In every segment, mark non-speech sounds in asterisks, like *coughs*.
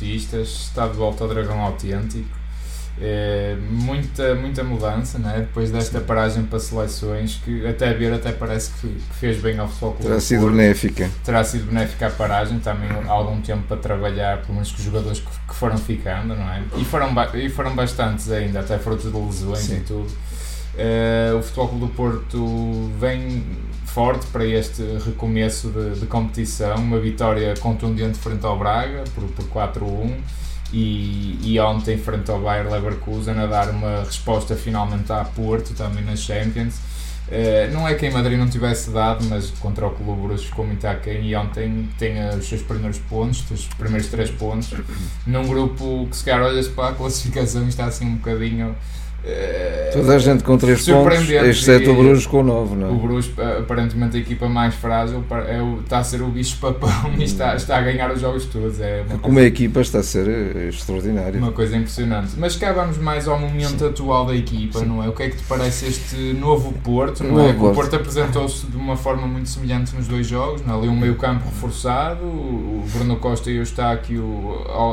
Portistas, está de volta ao Dragão Autêntico. É, muita, muita mudança, né? depois desta paragem para seleções, que até ver até parece que, que fez bem ao futebol. Terá sido benéfica. Terá sido benéfica a paragem, também há algum tempo para trabalhar, pelo menos com os jogadores que, que foram ficando, não é? E foram, e foram bastantes ainda, até frutos de lesões Sim. e tudo. Uh, o Futebol Clube do Porto vem forte para este recomeço de, de, competição, uma vitória contundente frente ao Braga por, por 4-1 e, e ontem frente ao Bayer Leverkusen a dar uma resposta finalmente à Porto também nas Champions. Uh, não é que em Madrid não tivesse dado, mas contra o Clube Bruxo ficou muito aquém. E ontem tem os seus primeiros pontos, os primeiros três pontos, num grupo que se calhar olha-se para a classificação está assim um bocadinho Uh, Toda a gente com 3 pontos, exceto o Bruges com 9, não é? O Bruges, aparentemente a equipa mais frágil, é o, está a ser o bicho papão *laughs* e está, está a ganhar os jogos todos. É uma Como a equipa está a ser eh, extraordinária. Uma coisa impressionante. Mas cá vamos mais ao momento Sim. atual da equipa, Sim. não é? O que é que te parece este novo Porto, não é? O Porto apresentou-se de uma forma muito semelhante nos dois jogos, não é? ali um meio campo reforçado, o Bruno Costa e o Eustáquio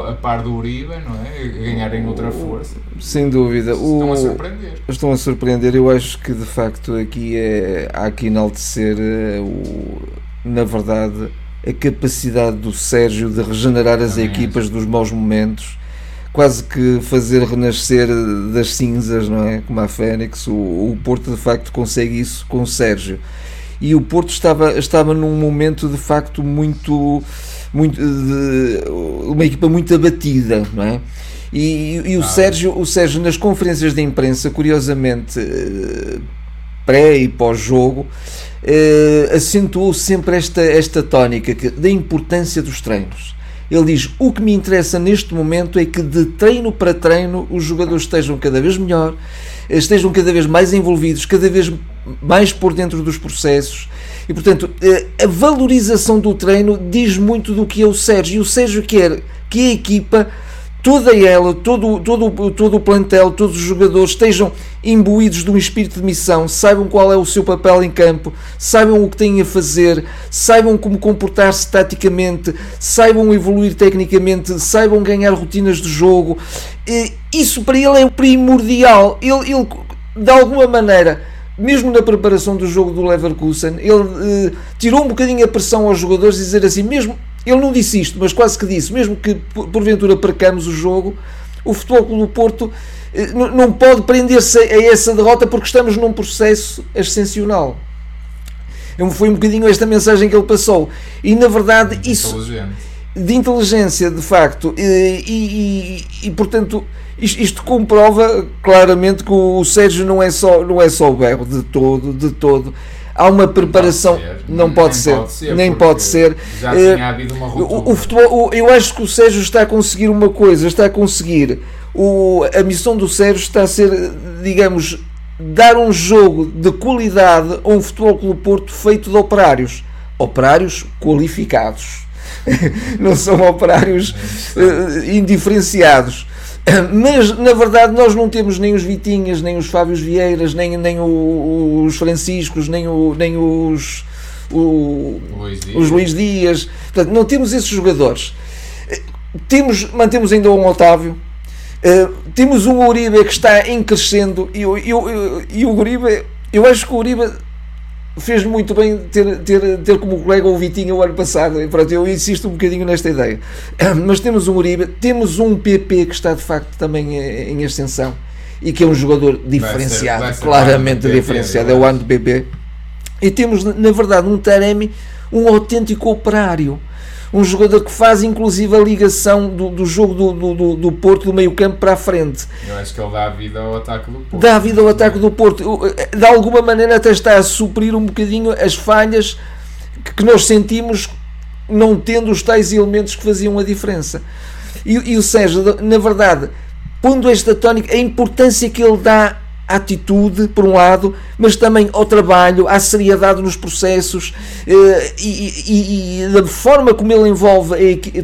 a par do Uribe, não é? Ganharem outra força. Sem dúvida. O a surpreender. Estão a surpreender. Eu acho que de facto aqui é, há que enaltecer, eh, o, na verdade, a capacidade do Sérgio de regenerar as Também equipas é. dos maus momentos, quase que fazer renascer das cinzas, não é? Como a Fênix. O, o Porto de facto consegue isso com o Sérgio. E o Porto estava, estava num momento de facto muito. muito de, uma equipa muito abatida, não é? E, e o, ah. Sérgio, o Sérgio, nas conferências de imprensa, curiosamente, eh, pré e pós-jogo, eh, acentuou sempre esta, esta tónica que, da importância dos treinos. Ele diz: O que me interessa neste momento é que de treino para treino os jogadores estejam cada vez melhor, estejam cada vez mais envolvidos, cada vez mais por dentro dos processos. E portanto, eh, a valorização do treino diz muito do que é o Sérgio. E o Sérgio quer que a equipa toda ela, todo, todo, todo o plantel, todos os jogadores estejam imbuídos de um espírito de missão, saibam qual é o seu papel em campo, saibam o que têm a fazer, saibam como comportar-se taticamente, saibam evoluir tecnicamente, saibam ganhar rotinas de jogo. Isso para ele é primordial. Ele, ele de alguma maneira mesmo na preparação do jogo do Leverkusen, ele eh, tirou um bocadinho a pressão aos jogadores, dizer assim, mesmo ele não disse isto, mas quase que disse, mesmo que porventura percamos o jogo, o Futebol Clube do Porto eh, não pode prender-se a essa derrota porque estamos num processo ascensional. Foi um bocadinho esta mensagem que ele passou. E na verdade, isso de inteligência, de facto, e, e, e, e portanto, isto, isto, comprova claramente que o Sérgio não é só, não é só o berro de todo, de todo há uma preparação. Não pode ser. Não pode ser. Nem pode ser. Já tinha eh, havido uma O, o futebol, eu acho que o Sérgio está a conseguir uma coisa, está a conseguir. O, a missão do Sérgio está a ser, digamos, dar um jogo de qualidade a um futebol clube Porto feito de operários. Operários qualificados. *laughs* não são operários uh, indiferenciados. *coughs* Mas, na verdade, nós não temos nem os Vitinhas, nem os Fábios Vieiras, nem, nem o, os Franciscos, nem, o, nem os, o, Luís os Luís Dias. Portanto, não temos esses jogadores. Temos, mantemos ainda um Otávio. Uh, temos um Uribe que está em crescendo e, e, e, e o Uribe, eu acho que o Uribe fez muito bem ter, ter, ter como colega o Vitinho o ano passado. E pronto, eu insisto um bocadinho nesta ideia. *clears throat* Mas temos um Uribe, temos um PP que está de facto também em ascensão e que é um jogador diferenciado, vai ser, vai ser claramente diferenciado. É o ano do PP. E temos, na verdade, um Taremi, um autêntico operário um jogador que faz inclusive a ligação do, do jogo do, do, do Porto do meio campo para a frente. Eu acho que ele dá a vida ao ataque do Porto. Dá a vida ao ataque do Porto. Eh, de alguma maneira até está a suprir um bocadinho as falhas que nós sentimos não tendo os tais elementos que faziam a diferença. E, e o Sérgio, na verdade, pondo esta tónica, a importância que ele dá atitude, por um lado, mas também ao trabalho, à seriedade nos processos eh, e, e, e da forma como ele envolve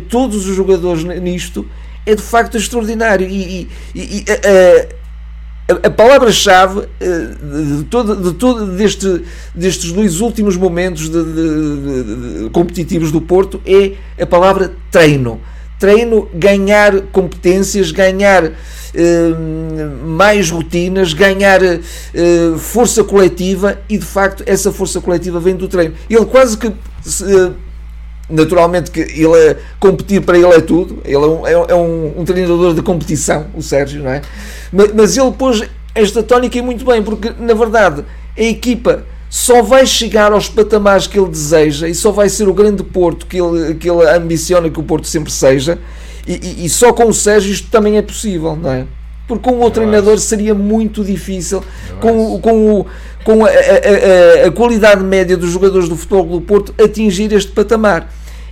todos os jogadores nisto é de facto extraordinário. E, e a, a, palavra-chave eh, de todo, de todo deste, destes dois últimos momentos de, de, competitivos do Porto é a palavra treino treino, ganhar competências, ganhar mais rotinas, ganhar eh, força coletiva e de facto essa força coletiva vem do treino. Ele quase que eh, naturalmente que ele é, competir para ele é tudo, ele é um, é, é um, um treinador de competição, o Sérgio, não é? Mas, mas ele pôs esta tónica muito bem, porque na verdade a equipa só vai chegar aos patamares que ele deseja e só vai ser o grande Porto que ele, que ele ambiciona que o Porto sempre seja, e, e, e só com o Sérgio isto também é possível, não é? Porque com outro treinador acho. seria muito difícil, com, com, o, com a, a, a, a, qualidade média dos jogadores do Futebol do Porto, atingir este patamar.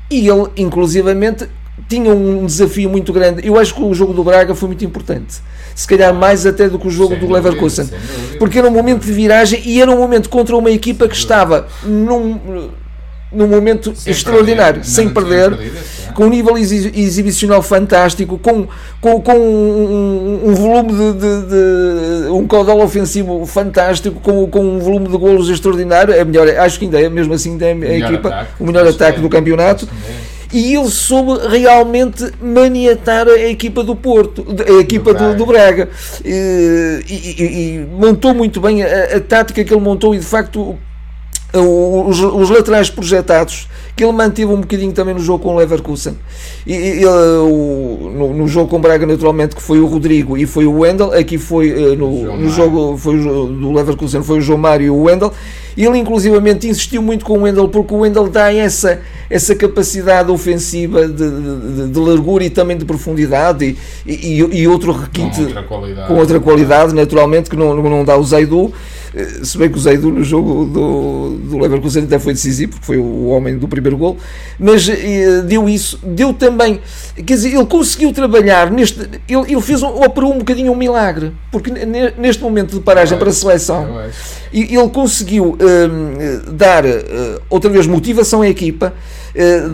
E ele, inclusivamente, tinha um desafio muito grande. Eu acho que o jogo do Braga foi muito importante. Se calhar mais até do que o jogo sem do Leverkusen. Porque era um momento de viragem e era um momento contra uma equipa que estava num, num momento sem extraordinário, perder, sem perder, com um nível exibicional fantástico, com, com, com um, um volume de, de, de, um caudal ofensivo fantástico, com, com um volume de golos extraordinário. É melhor, acho que ainda é mesmo assim é a equipa, ataque, o melhor ataque é, do campeonato e ele soube realmente maniatar a equipa do Porto, a equipa do, do Braga. E, e, e, montou muito bem a, a, tática que ele montou e de facto os, os laterais projetados que ele manteve um bocadinho também no jogo com o Leverkusen. E, ele, o, no, no, jogo com o Braga naturalmente que foi o Rodrigo e foi o Wendel. Aqui foi eh, no, no jogo foi o, do Leverkusen foi o João Mário e o Wendel. Ele inclusivamente insistiu muito com o Wendel porque o Wendel dá essa, essa capacidade ofensiva de, de, de largura e também de profundidade e, e, e outro requinte com outra qualidade, com outra qualidade naturalmente que não, não dá o Zaidu se bem que o Zaidu no jogo do, do Leverkusen até foi decisivo, porque foi o homem do primeiro gol, mas eh, deu isso, deu também, quer dizer, ele conseguiu trabalhar neste, ele, ele fez, um, operou um bocadinho um milagre, porque neste momento de paragem para a seleção, ele conseguiu um, dar uh, outra vez motivação à equipa,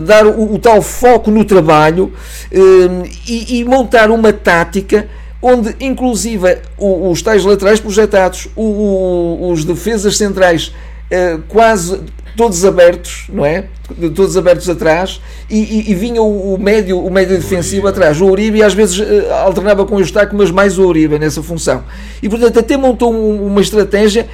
dar o, o, tal foco no trabalho um, e, e montar uma tática onde inclusive os tais laterais projetados, os defesas centrais eh, quase todos abertos, não é? Todos abertos atrás e, e, e vinha o, médio, o médio defensivo Uribe. atrás. O Uribe às vezes eh, alternava com o Eustáquio, mas mais o Uribe nessa função. E portanto até montou uma estratégia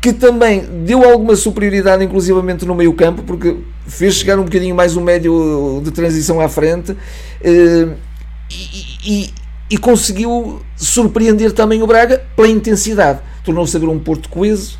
que também deu alguma superioridade, inclusivamente no meio campo, porque fez chegar um bocadinho mais o médio de transição à frente. Eh, e, e conseguiu surpreender também o Braga pela intensidade. Tornou-se a ver um Porto coeso,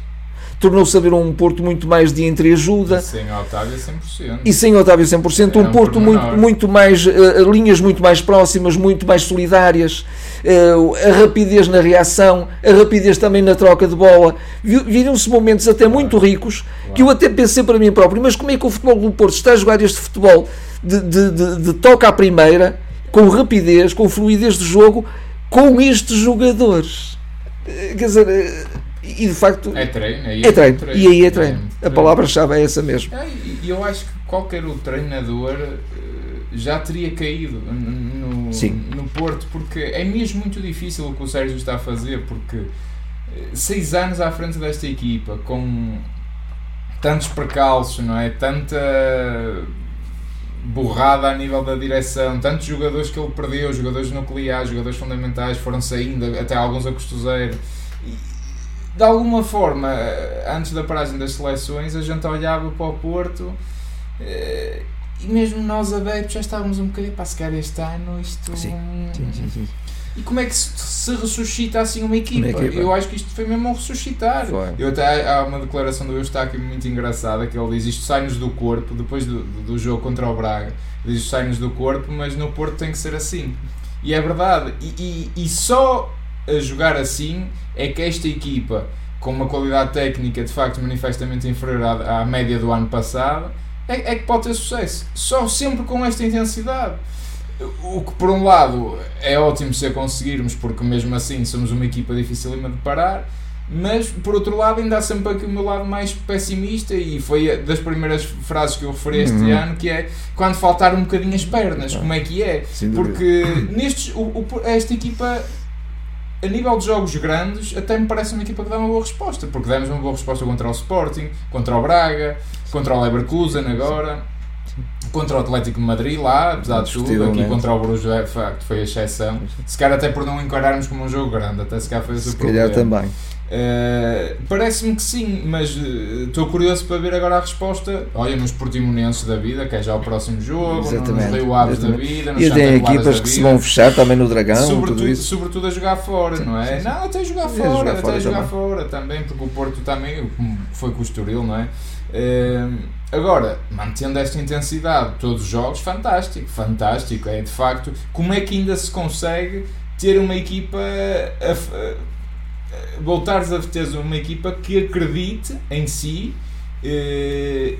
tornou-se a ver um Porto muito mais de entreajuda. E sem Otávio 100%. E sem Otávio 100%, um Porto muito, muito mais, uh, linhas muito mais próximas, muito mais solidárias, uh, a rapidez na reação, a rapidez também na troca de bola. Viram-se momentos até muito ricos, que eu até pensei para mim próprio, mas como é que o futebol do Porto está a jogar este futebol de, de, de, de toca à primeira, com rapidez, com fluidez de jogo, com estes jogadores. Quer dizer, e de facto. É treino, é, é treino. treino. E aí é treino. É, a palavra-chave é essa mesmo. É, e eu acho que qualquer outro treinador eh, já teria caído no, no Porto, porque é mesmo muito difícil o que o Sérgio está a fazer, porque eh, seis anos à frente desta equipa, com tantos percalços, não é? Tanta borrada a nível da direção, tantos jogadores que ele perdeu, jogadores nucleares, jogadores fundamentais foram saindo, até alguns a costuzeiro. de alguma forma, antes da paragem das seleções, a gente olhava para o Porto eh, e mesmo nós adeptos já estávamos um bocadinho para se calhar este ano isto. Sim, sim, sim, sim. E como é que se, se ressuscita assim uma equipa? uma equipa? Eu acho que isto foi mesmo um ressuscitar. Foi. Eu até há uma declaração do Eustáquio muito engraçada que ele diz isto sai-nos do corpo, depois do, do jogo contra o Braga, diz isto sai-nos do corpo, mas no Porto tem que ser assim. E é verdade. E, e, e só a jogar assim é que esta equipa, com uma qualidade técnica de facto manifestamente inferior à, à média do ano passado, é, é que pode ter sucesso. Só sempre com esta intensidade. O que, por um lado, é ótimo se a conseguirmos, porque mesmo assim somos uma equipa difícil de parar, mas por outro lado, ainda há sempre aqui o meu lado mais pessimista. E foi das primeiras frases que eu referi este uhum. ano: que é quando faltar um bocadinho as pernas, como é que é? Porque nestes, o, o, esta equipa a nível de jogos grandes, até me parece uma equipa que dá uma boa resposta, porque demos uma boa resposta contra o Sporting, contra o Braga, contra o Leverkusen agora. Contra o Atlético de Madrid lá, apesar de tudo, aqui contra o Borussia de facto foi a exceção. Se calhar até por não encararmos como um jogo grande, até se calhar foi esse o problema. Se calhar também. Uh, Parece-me que sim, mas estou uh, curioso para ver agora a resposta. Olha, nos Portimonenses da vida, que é já o próximo jogo, Exatamente. nos Rio Aves da vida, nos E tem equipas que se vão fechar também no Dragão, sobretudo, tudo isso. sobretudo a jogar fora, sim, não é? Sim, sim. Não, até a jogar fora, jogar até fora, jogar também. fora também, porque o Porto também foi com o Estoril, não é? Uh, agora, mantendo esta intensidade, todos os jogos, fantástico, fantástico. É de facto, como é que ainda se consegue ter uma equipa. A, a, voltares a ter uma equipa que acredite em si eh,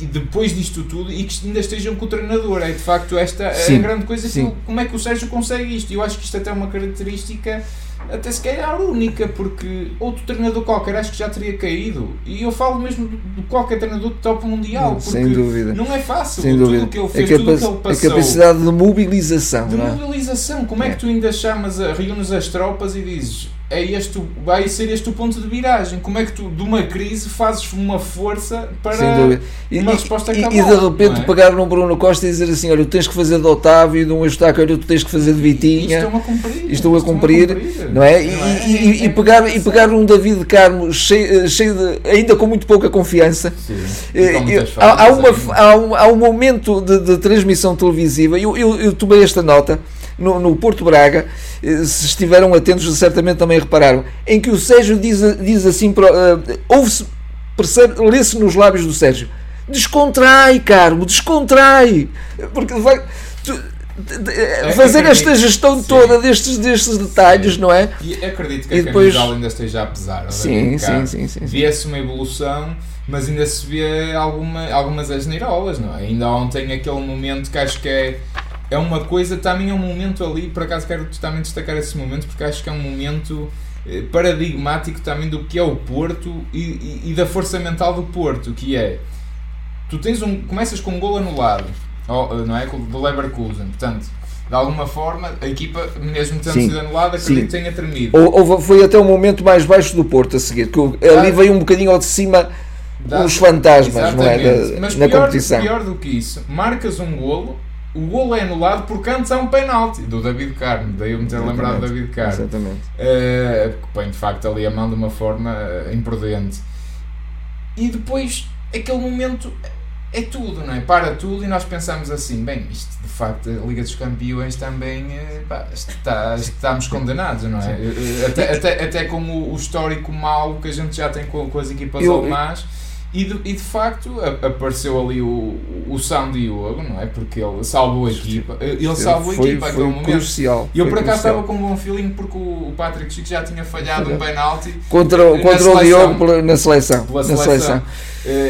e depois disto tudo e que ainda estejam com o treinador. É de facto esta sim, a grande coisa. Que, como é que o Sérgio consegue isto? Eu acho que isto até é uma característica até se calhar única, porque outro treinador qualquer acho que já teria caído. E eu falo mesmo de qualquer treinador de top mundial, porque Sem dúvida. não é fácil. Sem tudo dúvida. o que ele fez, tudo o que ele passou. A capacidade de mobilização. De é? mobilização. Como é. é que tu ainda chamas, a, reúnes as tropas e dizes é este, vai ser este o ponto de viragem. Como é que tu, de uma crise, fazes uma força para e, uma resposta e, cabal, e de repente é? pegar num Bruno Costa e dizer assim: olha, tu tens que fazer de Otávio e de um Eustáquio, tu tens que fazer de Vitinha. Estão a cumprir. Estão a cumprir, a cumprir não é? Não é? E, e, e, pegar, e pegar um David Carmo cheio, cheio de, ainda com muito pouca confiança. Sim, eh, há, há, uma, há, um, há um momento de, de transmissão televisiva, eu, eu, eu tomei esta nota no, no Porto Braga, eh, se estiveram atentos, certamente também repararam, em que o Sérgio diz, diz assim: uh, ouve-se, lê-se nos lábios do Sérgio: descontrai, Carmo, descontrai, porque vai. Tu, é, fazer esta gestão sim. toda destes, destes detalhes, sim. não é? E acredito que e a depois... camisola ainda esteja a pesar. Sim, sim, sim, sim, Via-se uma evolução, mas ainda se vê alguma, algumas asneirolas, não é? Ainda ontem aquele momento que acho que é é uma coisa, também é um momento ali, por acaso quero também destacar esse momento, porque acho que é um momento eh, paradigmático também do que é o Porto e, e, e, da força mental do Porto, que é tu tens um, começas com um gol anulado, não é? Do Leverkusen, portanto, de alguma forma, a equipa, mesmo tendo sim, sido anulada, acredito que tenha tremido. Ou, ou, foi até o momento mais baixo do Porto a seguir, que ali veio um bocadinho ao de cima Dá, os fantasmas, não é? Da, Mas na pior, competição. pior do que isso, marcas um golo o golo é anulado porque antes há um penalti do David Carmo, daí eu me ter lembrado do David Carmo. Exatamente. Uh, põe de facto ali a mão de uma forma uh, imprudente. E depois, aquele momento é tudo, não é? Para tudo e nós pensamos assim: bem, isto de facto, a Liga dos Campeões também, uh, pá, está, estamos condenados, não é? Até, até, até com o, histórico mau que a gente já tem com, com as equipas eu, alemãs. E de, e de facto apareceu ali o, o São Diogo, não é? Porque ele salvou a equipa. Ele salvou a equipa foi momento. Crucial, e eu por acaso estava com um bom feeling porque o, Patrick Chico já tinha falhado um penalti contra, contra o Diogo na seleção. Na seleção. seleção.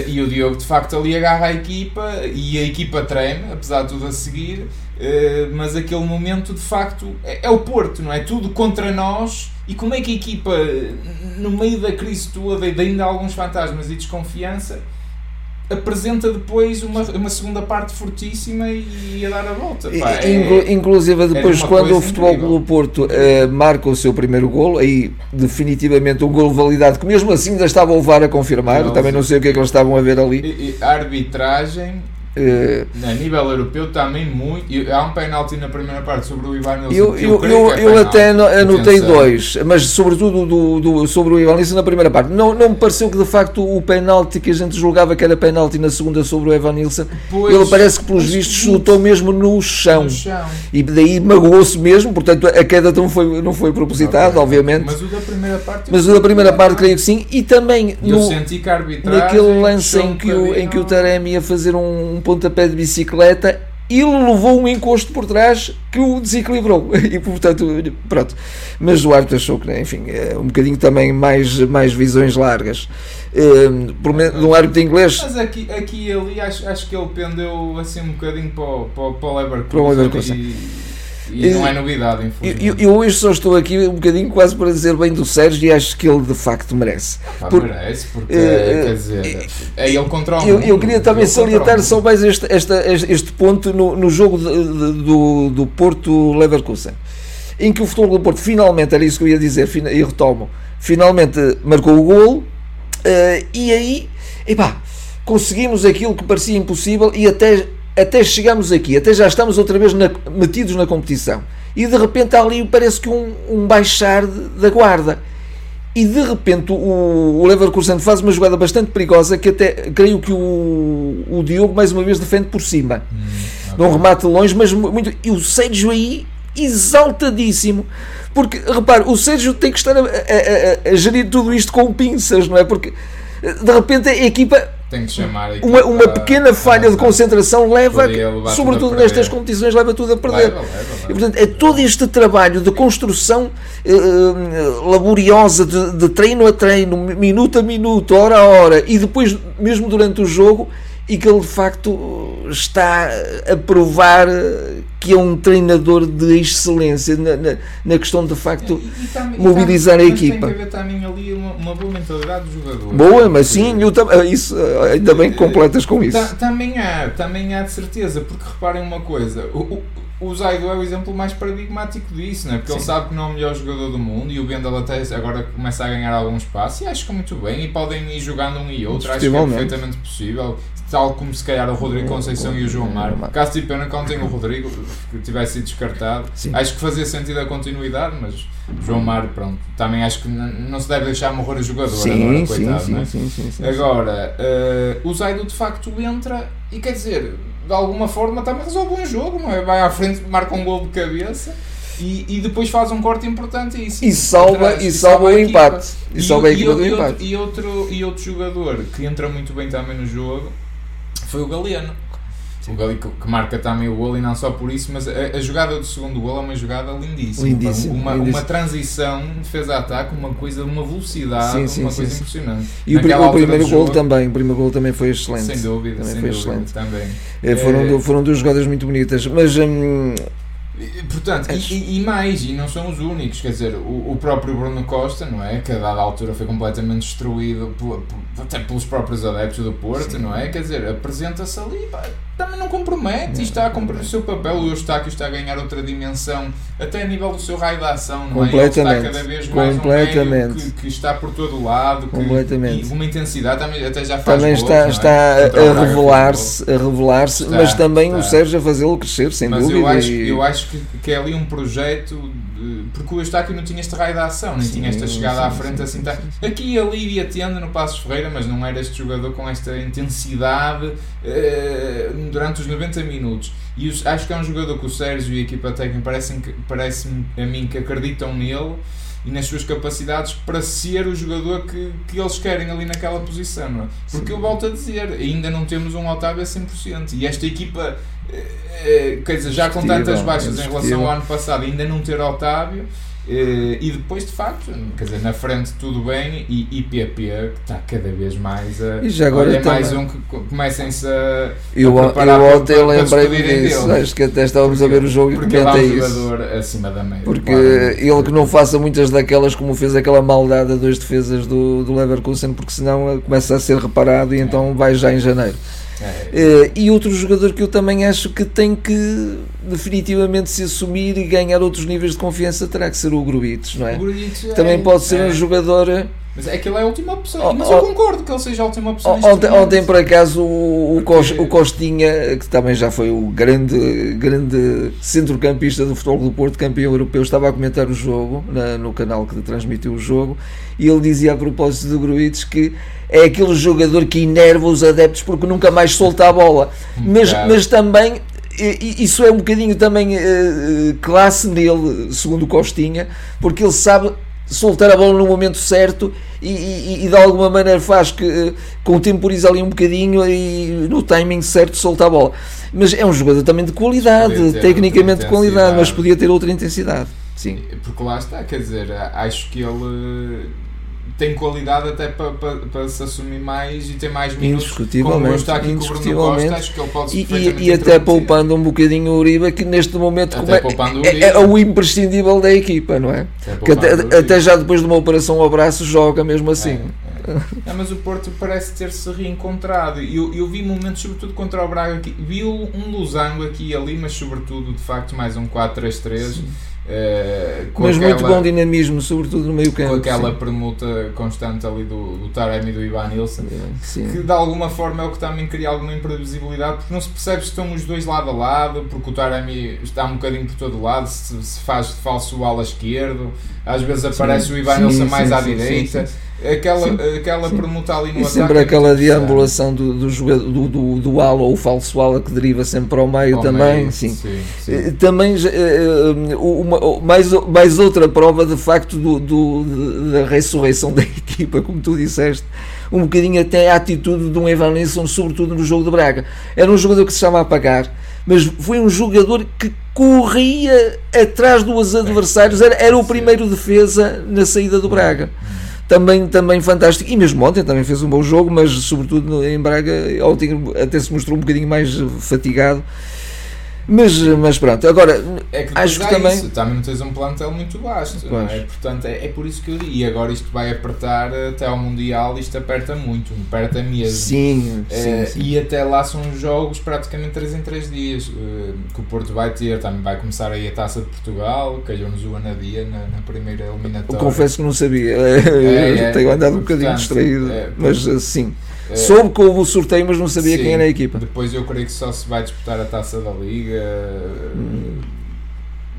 E o Diogo de facto ali agarra a equipa e a equipa treme, apesar de tudo a seguir. Uh, mas aquele momento de facto é, é o Porto, não é? Tudo contra nós e como é que a equipa, no meio da crise toda e de ainda alguns fantasmas e desconfiança, apresenta depois uma, uma segunda parte fortíssima e a dar a volta. Pá, é, Inclusive depois quando o Futebol Clube Porto uh, marca o seu primeiro golo, aí definitivamente um golo validado que mesmo assim ainda estava a levar a confirmar, também não sei o que é que eles estavam a ver ali. E, a arbitragem Uh, a nível europeu também muito. Há um penalti na primeira parte sobre o Ivan Nilsson. Eu, eu, eu, é eu até anotei dois, mas sobretudo do, do, sobre o Ivan Nilsson na primeira parte. Não, não me pareceu que de facto o penalti que a gente julgava que era penalti na segunda sobre o Evan Nilsson, pois, ele parece que pelos vistos chutou mesmo no chão. no chão. E daí magoou-se mesmo, portanto a queda não foi, não foi propositada, obviamente. Mas o da primeira parte. Mas o da primeira parte creio que sim. E também no, senti que naquele lance em que, o, em que o Taremi ia fazer um pontapé de bicicleta, ele levou um encosto por trás que o desequilibrou. *laughs* E portanto, pronto. Mas o árbitro achou que, enfim, é um bocadinho também mais, mais visões largas. Um, de um árbitro inglês. Mas aqui, aqui ali acho, acho que ele pendeu assim um bocadinho para o, para, para o Leverkusen. Para o Leverkusen. E e não é novidade, infelizmente. Eu, eu, hoje só estou aqui um bocadinho quase para dizer bem do Sérgio e acho que ele de facto merece. Ah, Por, merece, porque uh, quer dizer, é ele contra o eu, eu queria também salientar só mais este, esta, este ponto no, no jogo de, de, do, do Porto Leverkusen, em que o futebol do Porto finalmente, era isso que eu ia dizer, e retomo, finalmente marcou o gol uh, e aí, epá, conseguimos aquilo que parecia impossível e até, até chegamos aqui, até já estamos outra vez na, metidos na competição. E de repente há ali parece que um, um baixar da guarda. E de repente o, o Leverkusen faz uma jogada bastante perigosa que até creio que o, o Diogo mais uma vez defende por cima. Hum, okay. Num remate longe, mas muito. E o Sérgio aí exaltadíssimo. Porque, repare, o Sérgio tem que estar a, a, a, a gerir tudo isto com pinças, não é? Porque de repente a equipa tem que chamar uma, uma pequena falha de concentração leva, sobretudo nestas competições, leva tudo a perder. Leva, leva, leva. E, portanto, é todo este trabalho de construção eh, eh, laboriosa, de, de, treino a treino, minuto a minuto, hora a hora, e depois, mesmo durante o jogo, e que ele de facto está a provar que é um treinador de excelência na, na, na questão de facto e, e mobilizar a equipa. Tem que haver também ali uma, uma boa mentalidade do jogador. Boa, mas sim, eu, isso, ainda bem que completas com isso. Também há, também há de certeza, porque reparem uma coisa, o, o Zaido é o exemplo mais paradigmático disso, não é? porque Sim. ele sabe que não é o melhor jogador do mundo e o Bendel até agora começa a ganhar algum espaço e acho que é muito bem e podem ir jogando um e outro, acho que é perfeitamente possível tal como se calhar o Rodrigo Conceição e o João Mário. Caso de pena que ontem o Rodrigo que tivesse sido descartado, Sim. acho que fazia sentido a continuidade, mas João Mário, pronto, também acho que não se deve deixar morrer o jogador sim, agora, coitado, sim, é? sim, sim, sim, Agora, uh, o Zaido de facto entra e quer dizer, de alguma forma também resolve um jogo, não é? Vai à frente, marca um gol de cabeça. E, e depois faz um corte importante e, e salva, e, salva o empate. E, salva a equipa do empate. E outro, e outro jogador que entra muito bem também no jogo foi o Galeano. O Gali que, marca também o gol e não só por isso, mas a, a jogada do segundo gol é uma jogada lindíssima. Lindíssimo, uma, lindíssimo. uma transição, defesa-ataque, uma coisa, uma velocidade, sim, sim, uma sim, coisa impressionante. E o, o primeiro gol também, o primeiro gol também foi excelente. Sem dúvida, também sem foi dúvida, excelente. Também. É, foram, é... foram duas jogadas muito bonitas, mas hum, Portanto, e, e, mais, e não são os únicos, quer dizer, o, o, próprio Bruno Costa, não é? Que a dada altura foi completamente destruído por, por, até pelos próprios adeptos do Porto, Sim. não é? Quer dizer, apresenta-se ali, pá, também não compromete e está a cumprir o seu papel. O Eustáquio está a ganhar outra dimensão, até a nível do seu raio de ação, não é? Ele está cada vez mais um que, que, está por todo o lado, que, Completamente. E uma intensidade, também, até já faz Também está, está é? a revelar-se, a revelar-se, mas também está. o Sérgio a fazê-lo crescer, sem mas dúvida. Eu acho, e... eu acho que, que é ali um projeto porque o Eustáquio não tinha este raio de ação, nem sim, tinha esta chegada sim, à frente sim, assim. Tá, aqui e ali ia tendo no Passos Ferreira, mas não era este jogador com esta intensidade uh, durante os 90 minutos. E os, acho que é um jogador que o Sérgio e a equipa técnica parecem parece a mim que acreditam nele e nas suas capacidades para ser o jogador que, que eles querem ali naquela posição, não é? Porque Sim. eu volto a dizer, ainda não temos um Otávio a 100%. E esta equipa, eh, quer dizer, já com tantas baixas em relação ao ano passado, ainda não ter Otávio, e depois, de facto, quer dizer, na frente tudo bem e IPP que está cada vez mais a. E já agora olha, mais um que comecem-se a. Eu, a eu ontem lembrei-me disso, acho que até estávamos porque, a ver o jogo e comenta é isso. acima da média. Porque claro, ele que não faça muitas daquelas como fez aquela maldade a dois defesas do, do Leverkusen, porque senão começa a ser reparado e é. então vai já em janeiro. Uh, e outro jogador que eu também acho que tem que definitivamente se assumir e ganhar outros níveis de confiança terá que ser o Gruites, não é? também é, pode ser é. um jogador mas é que ele é a última opção. Oh, mas eu concordo que ele seja a última opção. Oh, ontem, ontem, por acaso, o, Porque... o Costinha, que também já foi o grande, grande centrocampista do Futebol do Porto, campeão europeu, estava a comentar o jogo na, no canal que transmitiu o jogo e ele dizia a propósito do Gruites que é aquele jogador que enerva os adeptos porque nunca mais solta a bola. Mas, mas também isso é um bocadinho também uh, classe nele, segundo o Costinha, porque ele sabe soltar a bola no momento certo e, e, e de alguma maneira faz que uh, contemporiza ali um bocadinho e no timing certo solta a bola. Mas é um jogador também de qualidade, tecnicamente de qualidade, mas podia ter outra intensidade. Sim. Porque lá está, quer dizer, acho que ele tem qualidade até para, para, para se assumir mais e ter mais minutos indiscutivelmente, está aqui indiscutivelmente. Costa, acho que ele pode e, e, e até poupando um bocadinho o Uribe que neste momento até é, é, é, o imprescindível da equipa não é? Até, até, até, já depois de uma operação ao braço joga mesmo assim. é, é. mas o Porto parece ter-se reencontrado. Eu, eu vi momentos sobretudo contra o Braga aqui, vi um losango aqui e ali mas sobretudo de facto mais um 4-3-3 Uh, Mas aquela, muito bom dinamismo, sobretudo no meio campo. Com aquela sim. permuta constante ali do, do Taremi e do Ivan Nilsson, sim. que de alguma forma é o que também cria alguma imprevisibilidade, porque não se percebe se estão os dois lado a lado, porque o Taremi está um bocadinho por todo lado, se, se faz de falso ala esquerdo, às vezes aparece sim. o Ivan Nilsson mais à direita aquela, aquela permuta ali no e sempre aquela é deambulação do, do, do, do, do ala ou falso ala que deriva sempre para o meio também. Meio, sim. Sim. Eh, também uh, uma, mais, mais outra prova de facto do, do, da ressurreição da *laughs* equipa, como tu disseste. Um bocadinho até a atitude de um Evanilson, sobretudo no jogo de Braga. Era um jogador que se chama a apagar, mas foi um jogador que corria atrás dos adversários, era, era o primeiro defesa na saída do Braga. Também, também fantástico. E mesmo ontem também fez um bom jogo, mas sobretudo em Braga ontem até se mostrou um bocadinho mais fatigado. Mas, mas pronto, agora é que acho que também. Isso. Também não tens um plantel muito vasto, não é? Portanto, é, é por isso que eu digo. E agora isto vai apertar até ao Mundial, isto aperta muito, aperta mesmo. Sim, é, sim, sim, E até lá são jogos praticamente 3 em 3 dias uh, que o Porto vai ter. Também vai começar aí a taça de Portugal, calhou-nos o Anadia na, na primeira eliminatória. Eu confesso que não sabia, *laughs* é, é, tenho andado um bocadinho distraído, é, mas sim. É, Soube que houve o sorteio, mas não sabia sim, quem era a equipa. Depois eu creio que só se vai disputar a taça da Liga. Hum.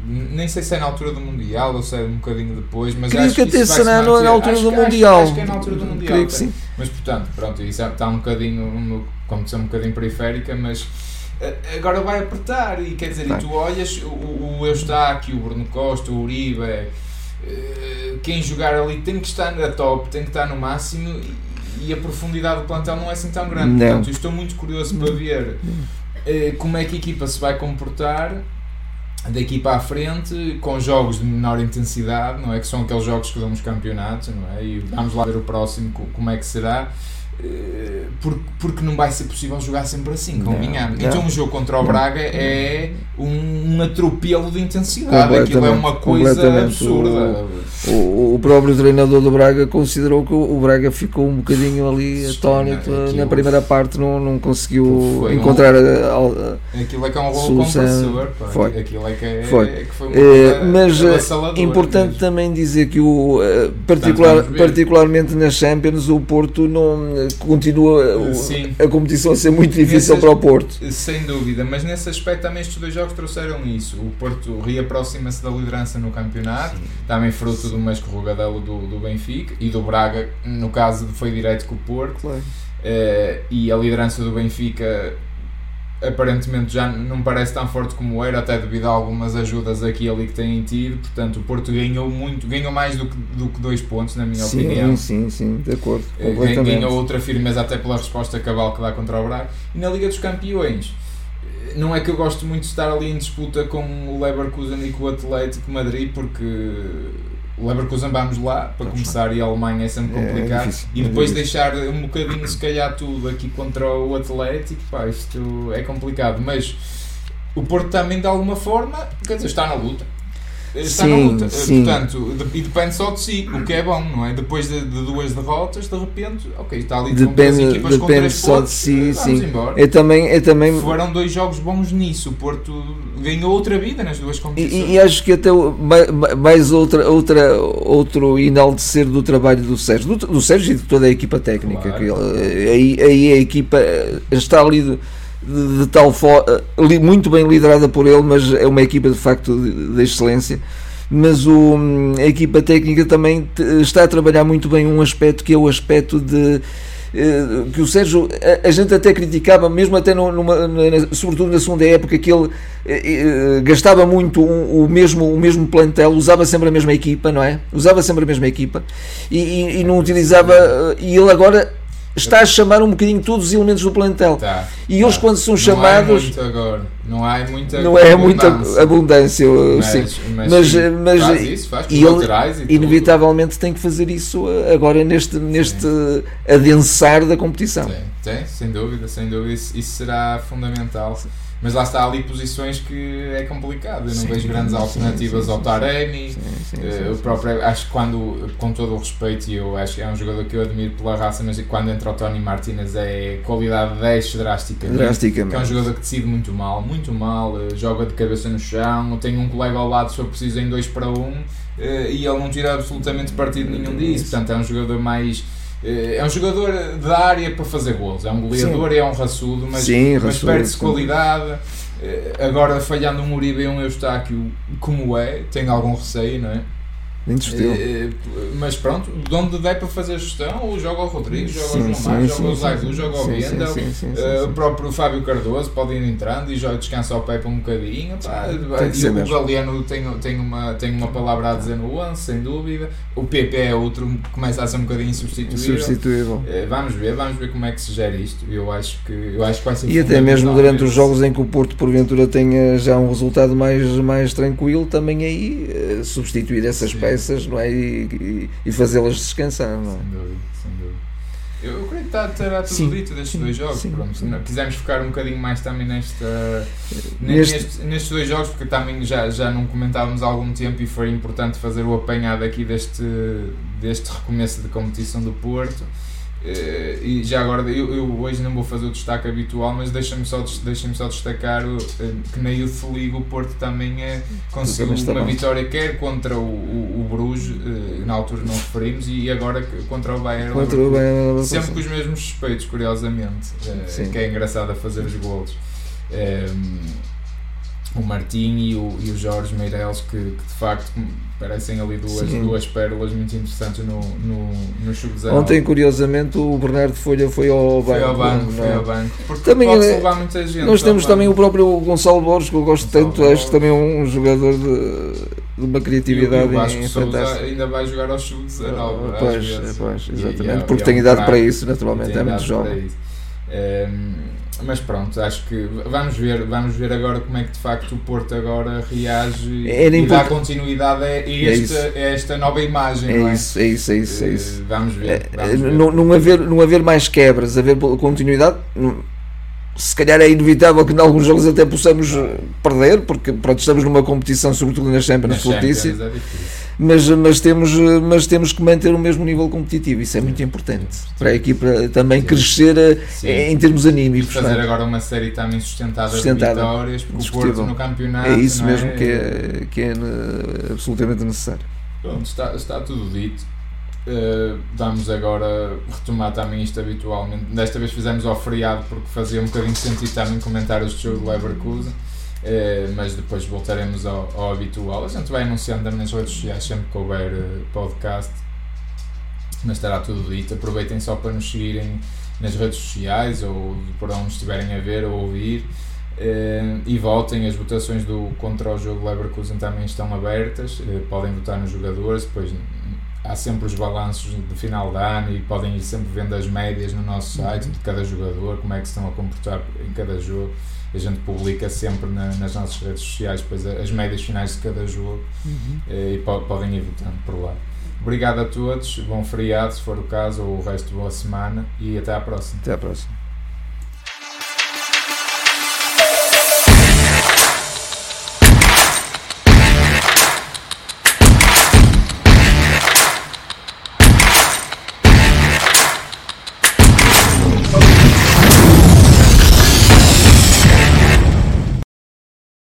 Nem sei se é na altura do Mundial ou se é um bocadinho depois, mas creio acho que, que até será na, na altura acho, do Mundial. Acho, que é na altura do Mundial. Creio que sim. Mas portanto, pronto, isso é, está um bocadinho, uma competição um bocadinho periférica, mas eh, agora vai apertar e quer dizer, e tu olhas o, o Eustáquio, o Bruno Costa, o Uribe, eh, quem jogar ali tem que estar na top, tem que estar no máximo e a profundidade do plantel não é assim tão grande. Não. Portanto, estou muito curioso para ver uh, como é que a equipa se vai comportar daqui para a frente, com jogos de menor intensidade, não é? Que são aqueles jogos que damos campeonatos, não é? E vamos lá ver o próximo como é que será. Eh, porque, porque não vai ser possível jogar sempre assim, convenhamos. Então um jogo contra o Braga é um, um atropelo de intensidade, aquilo é uma coisa absurda. O, o, o, próprio treinador do Braga considerou que o Braga ficou um bocadinho ali atónito na primeira parte, não, não conseguiu encontrar um, a, a, Aquilo é que é um rolo compressor, foi. aquilo é que, é, foi. É que foi é, Mas é importante mesmo. também dizer que o, particular, particularmente nas Champions o Porto não continua o, a competição a ser muito difícil para o Porto. Sem dúvida, mas nesse aspecto também estes dois jogos trouxeram isso. O Porto reaproxima-se da liderança no campeonato, Sim. também fruto de uma escorregadela do, do Benfica e do Braga, no caso foi direto com o Porto. Claro. Uh, e a liderança do Benfica aparentemente já não parece tão forte como era, até devido a algumas ajudas aqui e ali que têm tido. Portanto, o Porto ganhou muito, ganhou mais do que, do que dois pontos, na minha sim, opinião. Sim, sim, de acordo. Eh, ganhou outra firmeza até pela resposta cabal que dá contra o Braga. E na Liga dos Campeões, eh, não é que eu gosto muito de estar ali em disputa com o Leverkusen e com o Atlético Madrid, porque Leverkusen vamos lá para começar e a Alemanha é sempre é, complicado. é difícil, e depois é deixar um bocadinho se calhar tudo aqui contra o Atlético pá, isto é complicado. Mas o Porto também de alguma forma quer dizer, está na luta está sim, na luta. Sim. Portanto, e depende só de si, o que é bom, não é? Depois de, de duas derrotas, de repente, ok, está ali depende, com equipas depende com só pontos, de si, sim. Embora. Eu também, eu também... Foram dois jogos bons nisso. O Porto ganhou outra vida nas duas competições. E, e acho que até mais outra, outra, outro enaltecer do trabalho do Sérgio, do, do Sérgio e de toda a equipa técnica. Claro. Que ele, aí, aí a equipa está ali de, de tal forma, eh, muito bem liderada por ele, mas é uma equipa de facto de, de excelência. Mas o, a equipa técnica também está a trabalhar muito bem um aspecto que é o aspecto de eh, que o Sérgio, a, gente até criticava, mesmo até numa, na, sobretudo na segunda época, que ele eh, gastava muito um, o, mesmo, o mesmo plantel, usava sempre a mesma equipa, não é? Usava sempre a mesma equipa e, e, e não utilizava. E ele agora está a chamar um bocadinho todos os elementos do plantel. Tá, e eles, tá. quando são chamados. Não há muito agora. Não há muita Não é muita abundância, mas, sim. Mas, mas, mas faz isso, faz e ele, e inevitavelmente, tem que fazer isso agora neste, neste adensar da competição. Tem, tem, sem dúvida, sem dúvida. Isso, isso será fundamental. Mas lá está ali posições que é complicado. Eu não sim, vejo grandes alternativas sim, ao Taremi. Uh, o próprio, acho que quando, com todo o respeito, e eu acho que é um jogador que eu admiro pela raça, mas quando entra o Tony Martinez é qualidade 10 drasticamente. drasticamente. Que é um jogador que decide muito mal, muito mal, uh, joga de cabeça no chão, tem um colega ao lado se for preciso em 2 para 1 um, uh, e ele não tira absolutamente partido nenhum disso. Portanto, é um jogador mais é um jogador da área para fazer gols, é um goleador e é um raçudo, mas, mas perde-se qualidade. Eh, agora, falhando um Uribe e um Eustáquio, como é, tem algum receio, não é? É, mas pronto, de onde der para fazer gestão, ou joga o Rodrigo, joga sim, o João Mar, joga o Zaidu, joga o Benda, o próprio Fábio Cardoso pode ir entrando e joga, descansa o Pepe um bocadinho. Pá, e o Galeano tem, tem, uma, tem uma palavra a dizer no 11, sem dúvida. O PP é outro que começa a ser um bocadinho substituível. substituível. Vamos ver, vamos ver como é que se gera isto. Eu acho que, eu acho que vai ser E até mesmo durante os jogos em que o Porto, porventura, tenha já um resultado mais, mais tranquilo, também aí substituir essas peças peças não é? e, e, e fazê-las descansar. Não é? Sem dúvida, sem dúvida. Eu, eu creio que está, estará tudo sim, dito destes sim, dois jogos. Sim, Pronto, sim. Quisemos focar um bocadinho mais também nesta, neste... Nestes, nestes dois jogos, porque também já, já não comentávamos há algum tempo e foi importante fazer o apanhado aqui deste, deste recomeço de competição do Porto. Uh, e já agora, eu, eu, hoje não vou fazer o destaque habitual, mas deixa-me só, deixa só destacar o, uh, que na Youth League o Porto também é, conseguiu uma vitória, quer contra o, o, o Bruges, uh, na altura não referimos, e agora contra o Bayern. Contra o Bayern sempre com os mesmos suspeitos, curiosamente, que é engraçado a fazer os golos o Martim e o, e o Jorge Meireles, que, que, de facto parecem ali duas, duas pérolas muito interessantes no, no, no sub Ontem, curiosamente, o Bernardo Folha foi ao banco. Foi ao banco, foi ao banco. Porque também, pode é, levar muita gente. Nós temos também banco. o próprio Gonçalo Borges, que eu gosto Gonçalo tanto, Borges. acho que também é um jogador de, de uma criatividade e, e fantástica. ainda vai jogar ao sub-19. Pois, pois, exatamente, e, porque tem idade para isso, naturalmente, é muito jovem. Mas pronto, acho que vamos ver, vamos ver agora como é que de facto o Porto agora reage Era e dá continuidade a, esta, é a esta nova imagem. É, é? Isso, é isso, é isso, é isso. Uh, vamos ver. É, vamos ver. Não, não, haver, não haver mais quebras, haver continuidade. Se calhar é inevitável que em alguns jogos até possamos perder, porque pronto, estamos numa competição, sobretudo nas Champions, fortíssima. É mas, mas, temos, mas temos que manter o mesmo nível competitivo, isso é muito importante para a equipa também Sim. crescer eh, Sim. em termos anímicos. E fazer agora uma série também sustentada, sustentada de vitórias, porque o Porto no campeonato. É isso mesmo é? Que, é, que é absolutamente necessário. Pronto, está, está tudo dito. Uh, vamos agora retomar também isto habitualmente. Desta vez fizemos ao feriado porque fazia um bocadinho sentido também comentar este jogo do Leverkusen. Uh, mas depois voltaremos ao, ao, habitual. A gente vai anunciando nas redes sociais sempre que houver uh, podcast, mas estará tudo dito. Aproveitem só para nos seguirem nas redes sociais ou por onde estiverem a ver ou ouvir. Uh, e votem, as votações do contra o jogo Leverkusen também estão abertas, podem votar nos jogadores, depois há sempre os balanços de final de ano e podem ir sempre vendo as médias no nosso site de cada jogador, como é que se estão a comportar em cada jogo a gente publica sempre na, nas nossas redes sociais depois as médias finais de cada jogo uhum. Eh, e po podem ir votando por lá. Obrigado a todos, bom feriado se for o caso, ou o resto boa semana e até à próxima. Até à próxima.